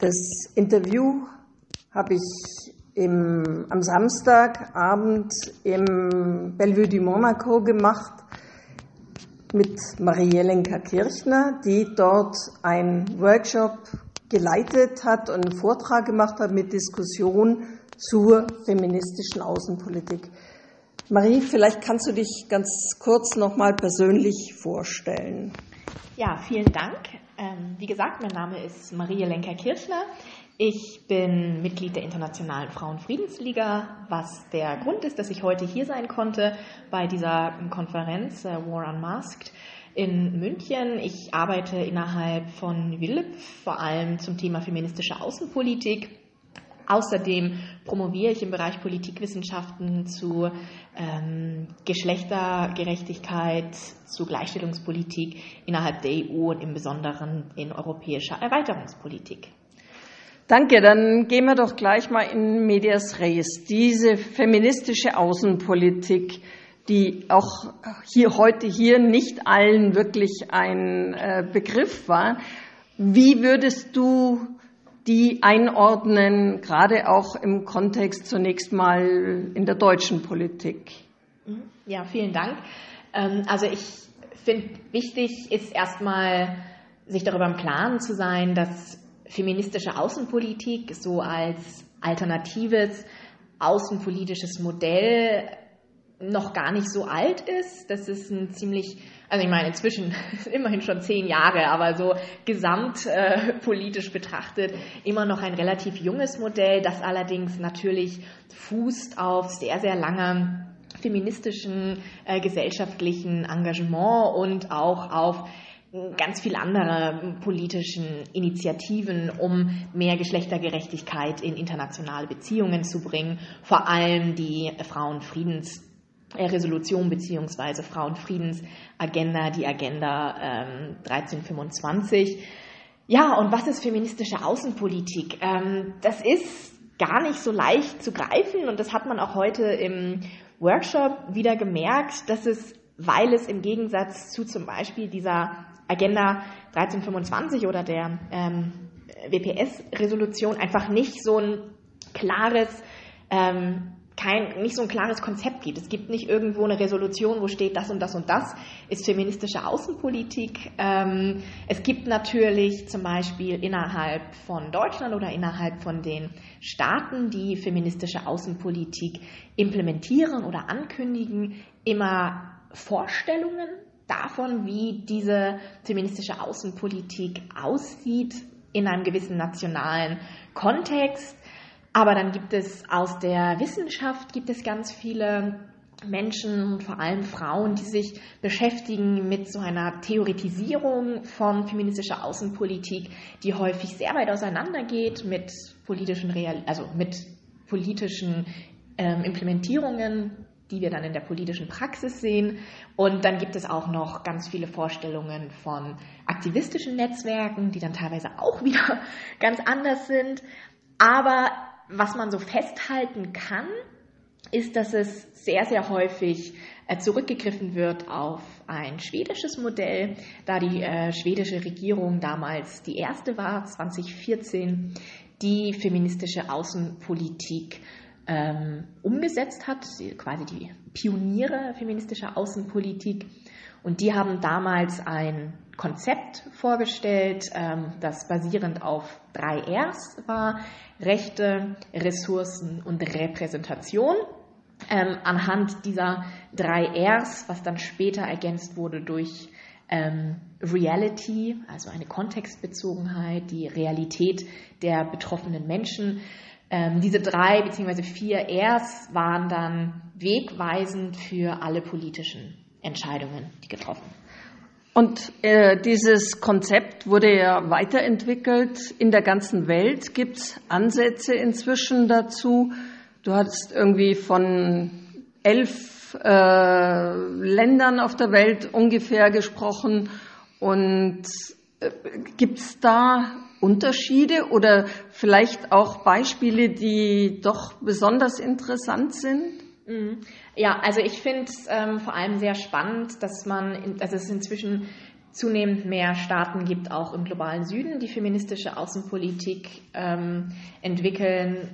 Das Interview habe ich im, am Samstagabend im Bellevue du Monaco gemacht mit Marielenka Kirchner, die dort einen Workshop geleitet hat und einen Vortrag gemacht hat mit Diskussion zur feministischen Außenpolitik. Marie, vielleicht kannst du dich ganz kurz noch mal persönlich vorstellen. Ja, vielen Dank. Ähm, wie gesagt, mein Name ist Marie Lenker-Kirchner. Ich bin Mitglied der Internationalen Frauenfriedensliga, was der Grund ist, dass ich heute hier sein konnte bei dieser Konferenz äh, War Unmasked in München. Ich arbeite innerhalb von WILP vor allem zum Thema feministische Außenpolitik Außerdem promoviere ich im Bereich Politikwissenschaften zu ähm, Geschlechtergerechtigkeit, zu Gleichstellungspolitik innerhalb der EU und im Besonderen in europäischer Erweiterungspolitik. Danke, dann gehen wir doch gleich mal in Medias Res. Diese feministische Außenpolitik, die auch hier heute hier nicht allen wirklich ein äh, Begriff war. Wie würdest du die einordnen, gerade auch im Kontext zunächst mal in der deutschen Politik? Mhm. Ja, vielen Dank. Ähm, also ich finde, wichtig ist erstmal, sich darüber im Klaren zu sein, dass feministische Außenpolitik so als alternatives außenpolitisches Modell noch gar nicht so alt ist. Das ist ein ziemlich also ich meine, inzwischen immerhin schon zehn Jahre, aber so gesamtpolitisch äh, betrachtet immer noch ein relativ junges Modell, das allerdings natürlich fußt auf sehr, sehr langem feministischen, äh, gesellschaftlichen Engagement und auch auf ganz viel andere politischen Initiativen, um mehr Geschlechtergerechtigkeit in internationale Beziehungen zu bringen, vor allem die Frauenfriedens Resolution beziehungsweise Frauenfriedensagenda, die Agenda ähm, 1325. Ja, und was ist feministische Außenpolitik? Ähm, das ist gar nicht so leicht zu greifen und das hat man auch heute im Workshop wieder gemerkt, dass es, weil es im Gegensatz zu zum Beispiel dieser Agenda 1325 oder der ähm, WPS-Resolution einfach nicht so ein klares ähm, kein, nicht so ein klares Konzept gibt. Es gibt nicht irgendwo eine Resolution, wo steht, das und das und das ist feministische Außenpolitik. Ähm, es gibt natürlich zum Beispiel innerhalb von Deutschland oder innerhalb von den Staaten, die feministische Außenpolitik implementieren oder ankündigen, immer Vorstellungen davon, wie diese feministische Außenpolitik aussieht in einem gewissen nationalen Kontext. Aber dann gibt es aus der Wissenschaft gibt es ganz viele Menschen, vor allem Frauen, die sich beschäftigen mit so einer Theoretisierung von feministischer Außenpolitik, die häufig sehr weit auseinandergeht mit politischen Real also mit politischen ähm, Implementierungen, die wir dann in der politischen Praxis sehen. Und dann gibt es auch noch ganz viele Vorstellungen von aktivistischen Netzwerken, die dann teilweise auch wieder ganz anders sind. Aber was man so festhalten kann, ist, dass es sehr, sehr häufig äh, zurückgegriffen wird auf ein schwedisches Modell, da die äh, schwedische Regierung damals die erste war, 2014, die feministische Außenpolitik ähm, umgesetzt hat, quasi die Pioniere feministischer Außenpolitik. Und die haben damals ein Konzept vorgestellt, ähm, das basierend auf drei Rs war. Rechte, Ressourcen und Repräsentation. Ähm, anhand dieser drei Rs, was dann später ergänzt wurde durch ähm, Reality, also eine Kontextbezogenheit, die Realität der betroffenen Menschen. Diese drei bzw. vier Rs waren dann wegweisend für alle politischen Entscheidungen, die getroffen und äh, dieses Konzept wurde ja weiterentwickelt. In der ganzen Welt gibt es Ansätze inzwischen dazu. Du hast irgendwie von elf äh, Ländern auf der Welt ungefähr gesprochen. Und äh, gibt es da Unterschiede oder vielleicht auch Beispiele, die doch besonders interessant sind? Mhm. Ja, also ich finde es ähm, vor allem sehr spannend, dass man, in, dass es inzwischen zunehmend mehr Staaten gibt, auch im globalen Süden, die feministische Außenpolitik ähm, entwickeln.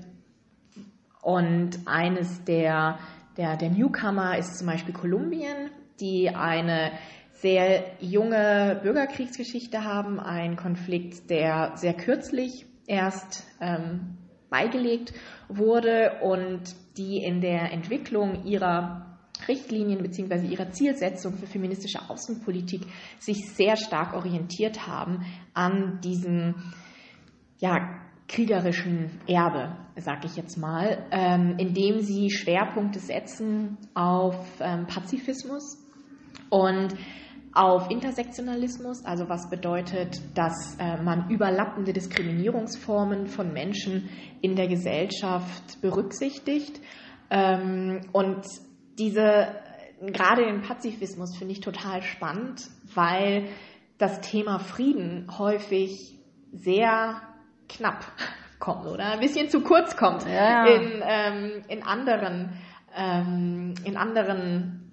Und eines der, der, der Newcomer ist zum Beispiel Kolumbien, die eine sehr junge Bürgerkriegsgeschichte haben, ein Konflikt, der sehr kürzlich erst ähm, beigelegt wurde und die in der Entwicklung ihrer Richtlinien bzw. ihrer Zielsetzung für feministische Außenpolitik sich sehr stark orientiert haben an diesem ja, kriegerischen Erbe, sage ich jetzt mal, ähm, indem sie Schwerpunkte setzen auf ähm, Pazifismus und auf Intersektionalismus, also was bedeutet, dass äh, man überlappende Diskriminierungsformen von Menschen in der Gesellschaft berücksichtigt. Ähm, und diese, gerade den Pazifismus finde ich total spannend, weil das Thema Frieden häufig sehr knapp kommt oder ein bisschen zu kurz kommt ja. in, ähm, in anderen, ähm, in anderen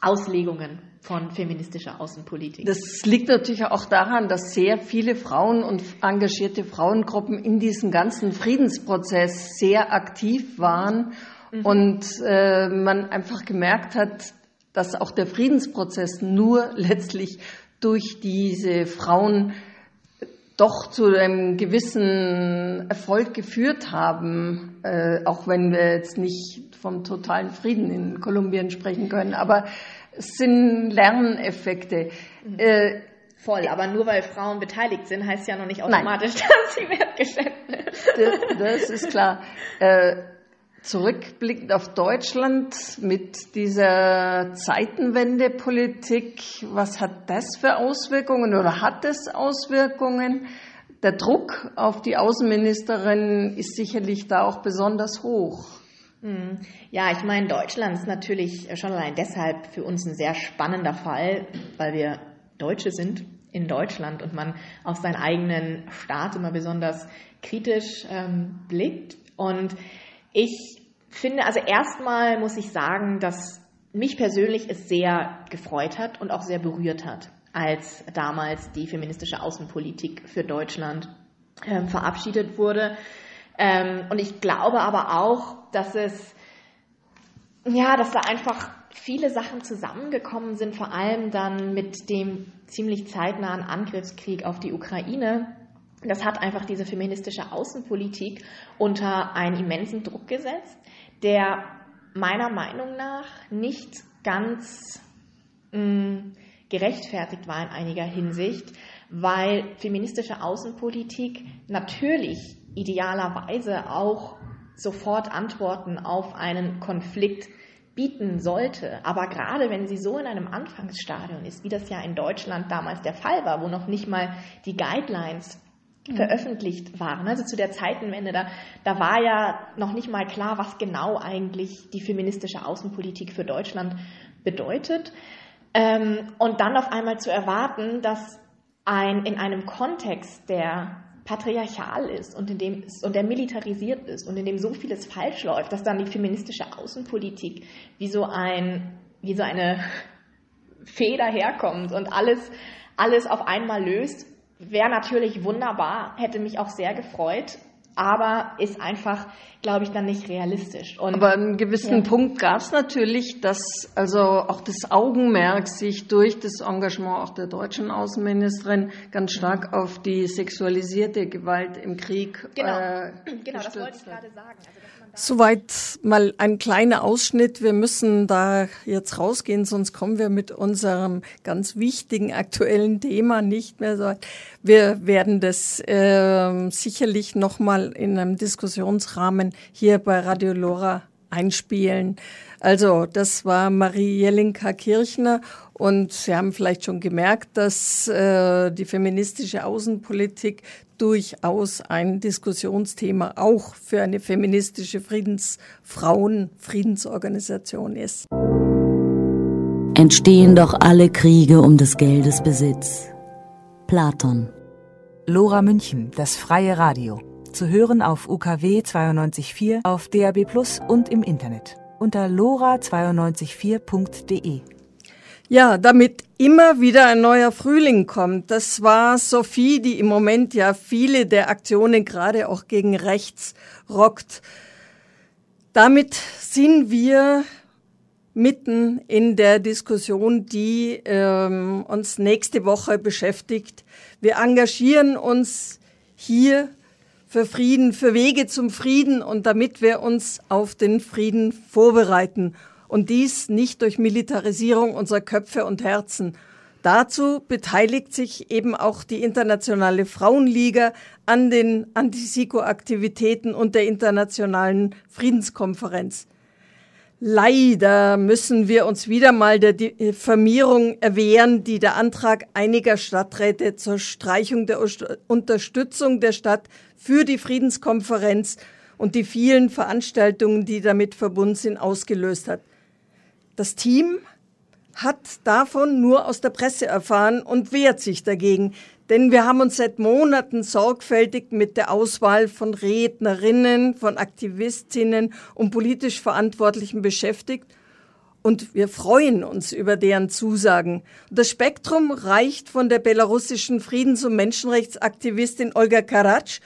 Auslegungen von feministischer Außenpolitik. Das liegt natürlich auch daran, dass sehr viele Frauen und engagierte Frauengruppen in diesem ganzen Friedensprozess sehr aktiv waren mhm. und äh, man einfach gemerkt hat, dass auch der Friedensprozess nur letztlich durch diese Frauen doch zu einem gewissen Erfolg geführt haben, äh, auch wenn wir jetzt nicht vom totalen Frieden in Kolumbien sprechen können. Aber sind Lerneffekte. Mhm. Äh, Voll, aber nur weil Frauen beteiligt sind, heißt ja noch nicht automatisch, Nein. dass sie wertgeschätzt werden. Das, das ist klar. Äh, Zurückblickend auf Deutschland mit dieser Zeitenwendepolitik, was hat das für Auswirkungen oder hat es Auswirkungen? Der Druck auf die Außenministerin ist sicherlich da auch besonders hoch. Hm. Ja, ich meine, Deutschland ist natürlich schon allein deshalb für uns ein sehr spannender Fall, weil wir Deutsche sind in Deutschland und man auf seinen eigenen Staat immer besonders kritisch ähm, blickt. Und ich finde, also erstmal muss ich sagen, dass mich persönlich es sehr gefreut hat und auch sehr berührt hat, als damals die feministische Außenpolitik für Deutschland ähm, verabschiedet wurde. Ähm, und ich glaube aber auch, dass es, ja, dass da einfach viele Sachen zusammengekommen sind, vor allem dann mit dem ziemlich zeitnahen Angriffskrieg auf die Ukraine. Das hat einfach diese feministische Außenpolitik unter einen immensen Druck gesetzt, der meiner Meinung nach nicht ganz mh, mm, gerechtfertigt war in einiger Hinsicht, weil feministische Außenpolitik natürlich idealerweise auch sofort Antworten auf einen Konflikt bieten sollte. Aber gerade wenn sie so in einem Anfangsstadium ist, wie das ja in Deutschland damals der Fall war, wo noch nicht mal die Guidelines mhm. veröffentlicht waren, also zu der Zeitenwende, da, da war ja noch nicht mal klar, was genau eigentlich die feministische Außenpolitik für Deutschland bedeutet. Ähm, und dann auf einmal zu erwarten, dass ein, in einem Kontext, der patriarchal ist und in dem und der militarisiert ist und in dem so vieles falsch läuft, dass dann die feministische Außenpolitik wie so ein wie so eine Feder herkommt und alles alles auf einmal löst, wäre natürlich wunderbar, hätte mich auch sehr gefreut aber ist einfach, glaube ich, dann nicht realistisch. Und, aber einen gewissen ja. Punkt gab es natürlich, dass also auch das Augenmerk sich durch das Engagement auch der deutschen Außenministerin ganz stark auf die sexualisierte Gewalt im Krieg genau. Äh, genau, das wollte ich gerade sagen. Also, Soweit mal ein kleiner Ausschnitt. Wir müssen da jetzt rausgehen, sonst kommen wir mit unserem ganz wichtigen aktuellen Thema nicht mehr so. Wir werden das äh, sicherlich noch mal in einem Diskussionsrahmen hier bei Radio Lora einspielen. Also, das war Marie Jelinka Kirchner und Sie haben vielleicht schon gemerkt, dass äh, die feministische Außenpolitik durchaus ein Diskussionsthema auch für eine feministische Friedensfrauen-Friedensorganisation ist. Entstehen doch alle Kriege um des Geldes Besitz. Platon. Lora München, das freie Radio. Zu hören auf UKW 92.4, auf DAB Plus und im Internet unter lora924.de. Ja, damit immer wieder ein neuer Frühling kommt. Das war Sophie, die im Moment ja viele der Aktionen gerade auch gegen rechts rockt. Damit sind wir mitten in der Diskussion, die ähm, uns nächste Woche beschäftigt. Wir engagieren uns hier für Frieden, für Wege zum Frieden und damit wir uns auf den Frieden vorbereiten und dies nicht durch Militarisierung unserer Köpfe und Herzen. Dazu beteiligt sich eben auch die Internationale Frauenliga an den Antisiko-Aktivitäten und der Internationalen Friedenskonferenz. Leider müssen wir uns wieder mal der Diffamierung erwehren, die der Antrag einiger Stadträte zur Streichung der Unterstützung der Stadt für die Friedenskonferenz und die vielen Veranstaltungen, die damit verbunden sind, ausgelöst hat. Das Team hat davon nur aus der Presse erfahren und wehrt sich dagegen. Denn wir haben uns seit Monaten sorgfältig mit der Auswahl von Rednerinnen, von Aktivistinnen und politisch Verantwortlichen beschäftigt. Und wir freuen uns über deren Zusagen. Das Spektrum reicht von der belarussischen Friedens- und Menschenrechtsaktivistin Olga Karatsch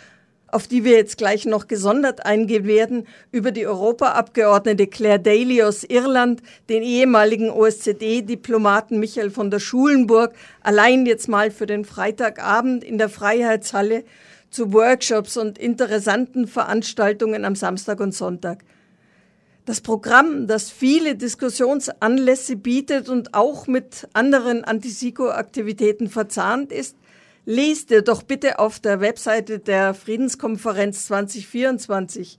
auf die wir jetzt gleich noch gesondert eingehen werden, über die Europaabgeordnete Claire Daly aus Irland, den ehemaligen OSZE-Diplomaten Michael von der Schulenburg, allein jetzt mal für den Freitagabend in der Freiheitshalle zu Workshops und interessanten Veranstaltungen am Samstag und Sonntag. Das Programm, das viele Diskussionsanlässe bietet und auch mit anderen Antisiko-Aktivitäten verzahnt ist, Lest ihr doch bitte auf der Webseite der Friedenskonferenz 2024.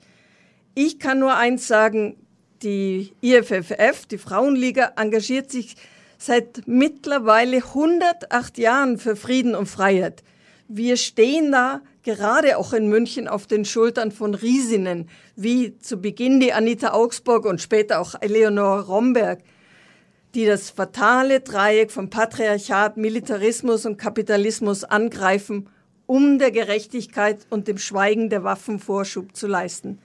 Ich kann nur eins sagen, die IFFF, die Frauenliga, engagiert sich seit mittlerweile 108 Jahren für Frieden und Freiheit. Wir stehen da gerade auch in München auf den Schultern von Riesinnen, wie zu Beginn die Anita Augsburg und später auch Eleonore Romberg, die das fatale Dreieck von Patriarchat, Militarismus und Kapitalismus angreifen, um der Gerechtigkeit und dem Schweigen der Waffen Vorschub zu leisten.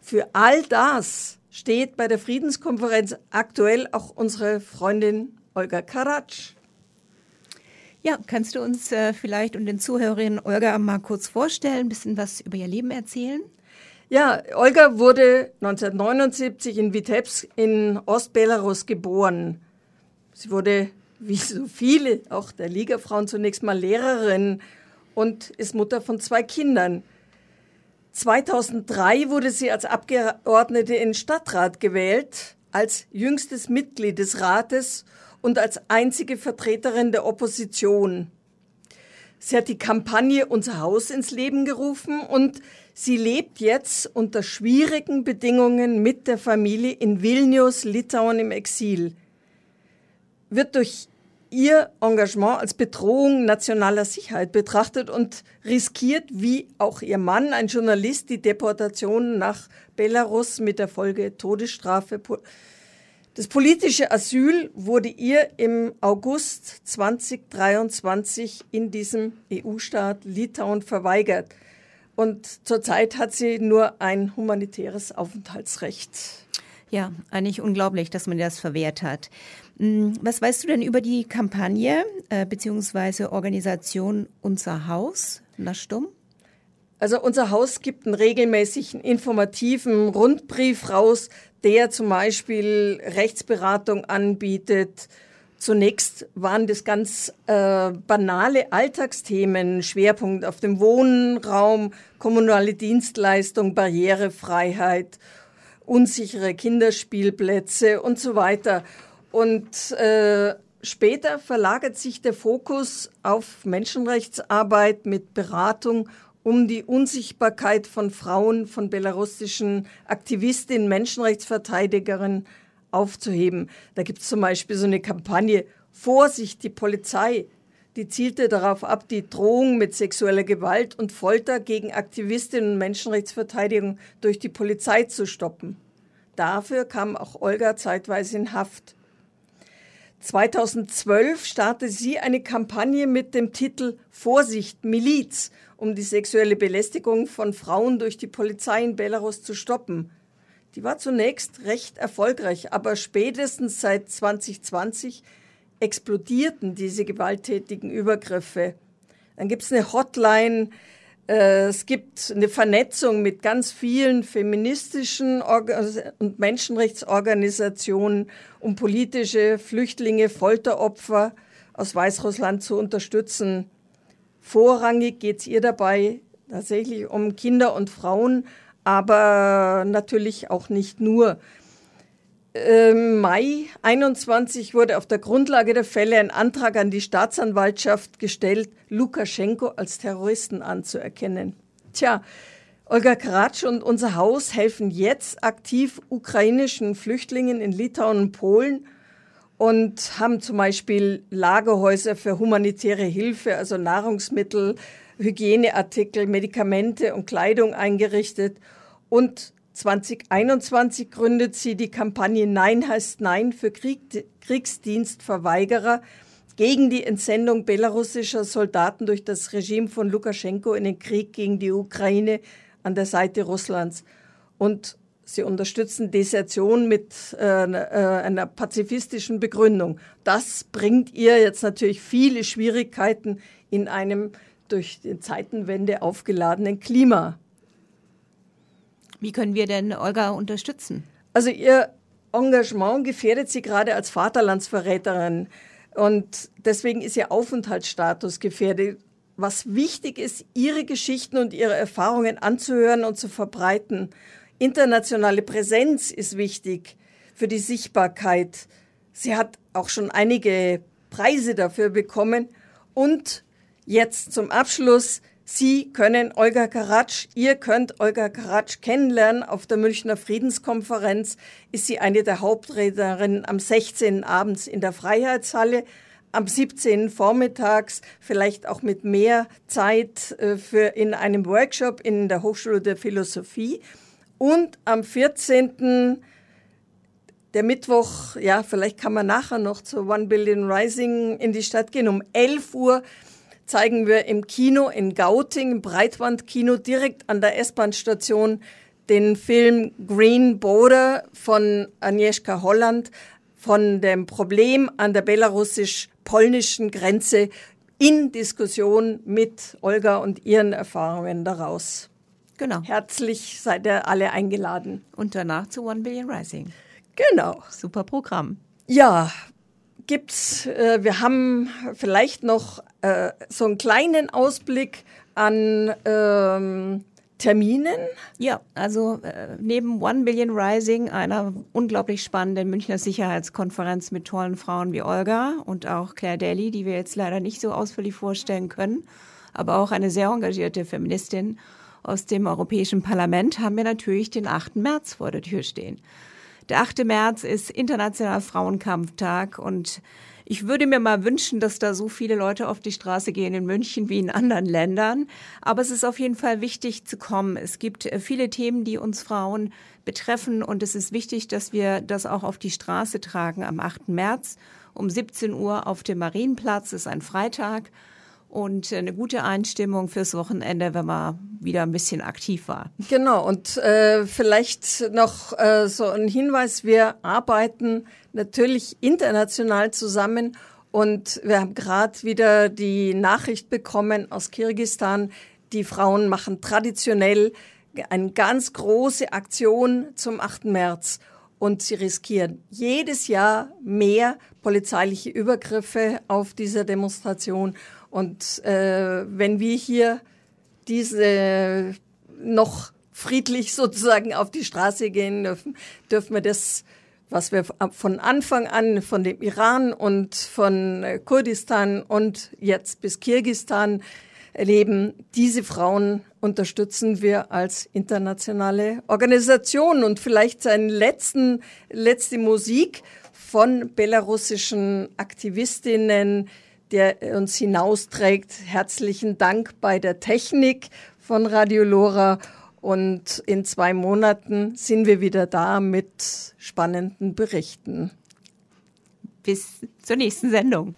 Für all das steht bei der Friedenskonferenz aktuell auch unsere Freundin Olga Karatsch. Ja, kannst du uns äh, vielleicht und den Zuhörerinnen Olga mal kurz vorstellen, ein bisschen was über ihr Leben erzählen? Ja, Olga wurde 1979 in Vitebsk in Ostbelarus geboren. Sie wurde, wie so viele, auch der Ligafrauen, zunächst mal Lehrerin und ist Mutter von zwei Kindern. 2003 wurde sie als Abgeordnete in Stadtrat gewählt, als jüngstes Mitglied des Rates und als einzige Vertreterin der Opposition. Sie hat die Kampagne Unser Haus ins Leben gerufen und sie lebt jetzt unter schwierigen Bedingungen mit der Familie in Vilnius, Litauen im Exil. Wird durch ihr Engagement als Bedrohung nationaler Sicherheit betrachtet und riskiert, wie auch ihr Mann, ein Journalist, die Deportation nach Belarus mit der Folge Todesstrafe. Das politische Asyl wurde ihr im August 2023 in diesem EU-Staat Litauen verweigert. Und zurzeit hat sie nur ein humanitäres Aufenthaltsrecht. Ja, eigentlich unglaublich, dass man das verwehrt hat. Hm, was weißt du denn über die Kampagne äh, bzw. Organisation Unser Haus, Naschtum? Also unser Haus gibt einen regelmäßigen informativen Rundbrief raus, der zum Beispiel Rechtsberatung anbietet. Zunächst waren das ganz äh, banale Alltagsthemen, Schwerpunkt auf dem Wohnraum, kommunale Dienstleistung, Barrierefreiheit, unsichere Kinderspielplätze und so weiter. Und äh, später verlagert sich der Fokus auf Menschenrechtsarbeit mit Beratung um die Unsichtbarkeit von Frauen, von belarussischen Aktivistinnen, Menschenrechtsverteidigerinnen aufzuheben. Da gibt es zum Beispiel so eine Kampagne Vorsicht, die Polizei. Die zielte darauf ab, die Drohung mit sexueller Gewalt und Folter gegen Aktivistinnen und Menschenrechtsverteidigung durch die Polizei zu stoppen. Dafür kam auch Olga zeitweise in Haft. 2012 startete sie eine Kampagne mit dem Titel Vorsicht, Miliz, um die sexuelle Belästigung von Frauen durch die Polizei in Belarus zu stoppen. Die war zunächst recht erfolgreich, aber spätestens seit 2020 explodierten diese gewalttätigen Übergriffe. Dann gibt es eine Hotline, äh, es gibt eine Vernetzung mit ganz vielen feministischen und Menschenrechtsorganisationen, um politische Flüchtlinge, Folteropfer aus Weißrussland zu unterstützen. Vorrangig geht es ihr dabei tatsächlich um Kinder und Frauen, aber natürlich auch nicht nur. Im Mai 21 wurde auf der Grundlage der Fälle ein Antrag an die Staatsanwaltschaft gestellt, Lukaschenko als Terroristen anzuerkennen. Tja, Olga Kratsch und unser Haus helfen jetzt aktiv ukrainischen Flüchtlingen in Litauen und Polen und haben zum Beispiel Lagerhäuser für humanitäre Hilfe, also Nahrungsmittel, Hygieneartikel, Medikamente und Kleidung eingerichtet und 2021 gründet sie die Kampagne Nein heißt Nein für Krieg, Kriegsdienstverweigerer gegen die Entsendung belarussischer Soldaten durch das Regime von Lukaschenko in den Krieg gegen die Ukraine an der Seite Russlands. Und sie unterstützen Desertion mit äh, äh einer pazifistischen Begründung. Das bringt ihr jetzt natürlich viele Schwierigkeiten in einem durch die Zeitenwende aufgeladenen Klima. Wie können wir denn Olga unterstützen? Also ihr Engagement gefährdet sie gerade als Vaterlandsverräterin und deswegen ist ihr Aufenthaltsstatus gefährdet. Was wichtig ist, ihre Geschichten und ihre Erfahrungen anzuhören und zu verbreiten. Internationale Präsenz ist wichtig für die Sichtbarkeit. Sie hat auch schon einige Preise dafür bekommen. Und jetzt zum Abschluss Sie können Olga Karatsch, ihr könnt Olga Karatsch kennenlernen. Auf der Münchner Friedenskonferenz ist sie eine der Hauptrednerinnen am 16. abends in der Freiheitshalle, am 17. vormittags, vielleicht auch mit mehr Zeit äh, für in einem Workshop in der Hochschule der Philosophie und am 14 der Mittwoch, ja, vielleicht kann man nachher noch zu One Billion Rising in die Stadt gehen. Um 11 Uhr zeigen wir im Kino in Gauting, im Breitbandkino, direkt an der S-Bahn-Station, den Film Green Border von Agnieszka Holland von dem Problem an der belarussisch-polnischen Grenze in Diskussion mit Olga und ihren Erfahrungen daraus. Genau. Herzlich seid ihr alle eingeladen. Und danach zu One Billion Rising. Genau. Super Programm. Ja, gibt's, äh, wir haben vielleicht noch äh, so einen kleinen Ausblick an ähm, Terminen. Ja, also äh, neben One Billion Rising, einer unglaublich spannenden Münchner Sicherheitskonferenz mit tollen Frauen wie Olga und auch Claire Daly, die wir jetzt leider nicht so ausführlich vorstellen können, aber auch eine sehr engagierte Feministin aus dem Europäischen Parlament, haben wir natürlich den 8. März vor der Tür stehen. Der 8. März ist Internationaler Frauenkampftag und ich würde mir mal wünschen, dass da so viele Leute auf die Straße gehen in München wie in anderen Ländern. Aber es ist auf jeden Fall wichtig zu kommen. Es gibt äh, viele Themen, die uns Frauen betreffen und es ist wichtig, dass wir das auch auf die Straße tragen am 8. März um 17 Uhr auf dem Marienplatz. Das ist ein Freitag und eine gute Einstimmung fürs Wochenende, wenn man wieder ein bisschen aktiv war. Genau, und äh, vielleicht noch äh, so ein Hinweis, wir arbeiten natürlich international zusammen und wir haben gerade wieder die Nachricht bekommen aus Kirgistan, die Frauen machen traditionell eine ganz große Aktion zum 8. März und sie riskieren jedes Jahr mehr polizeiliche Übergriffe auf dieser Demonstration. Und äh, wenn wir hier diese noch friedlich sozusagen auf die Straße gehen dürfen, dürfen wir das, was wir von Anfang an von dem Iran und von äh, Kurdistan und jetzt bis Kirgistan erleben, diese Frauen unterstützen wir als internationale Organisation. Und vielleicht seinen letzten, letzte Musik von belarussischen Aktivistinnen, der uns hinausträgt. Herzlichen Dank bei der Technik von Radio Lora. Und in zwei Monaten sind wir wieder da mit spannenden Berichten. Bis zur nächsten Sendung.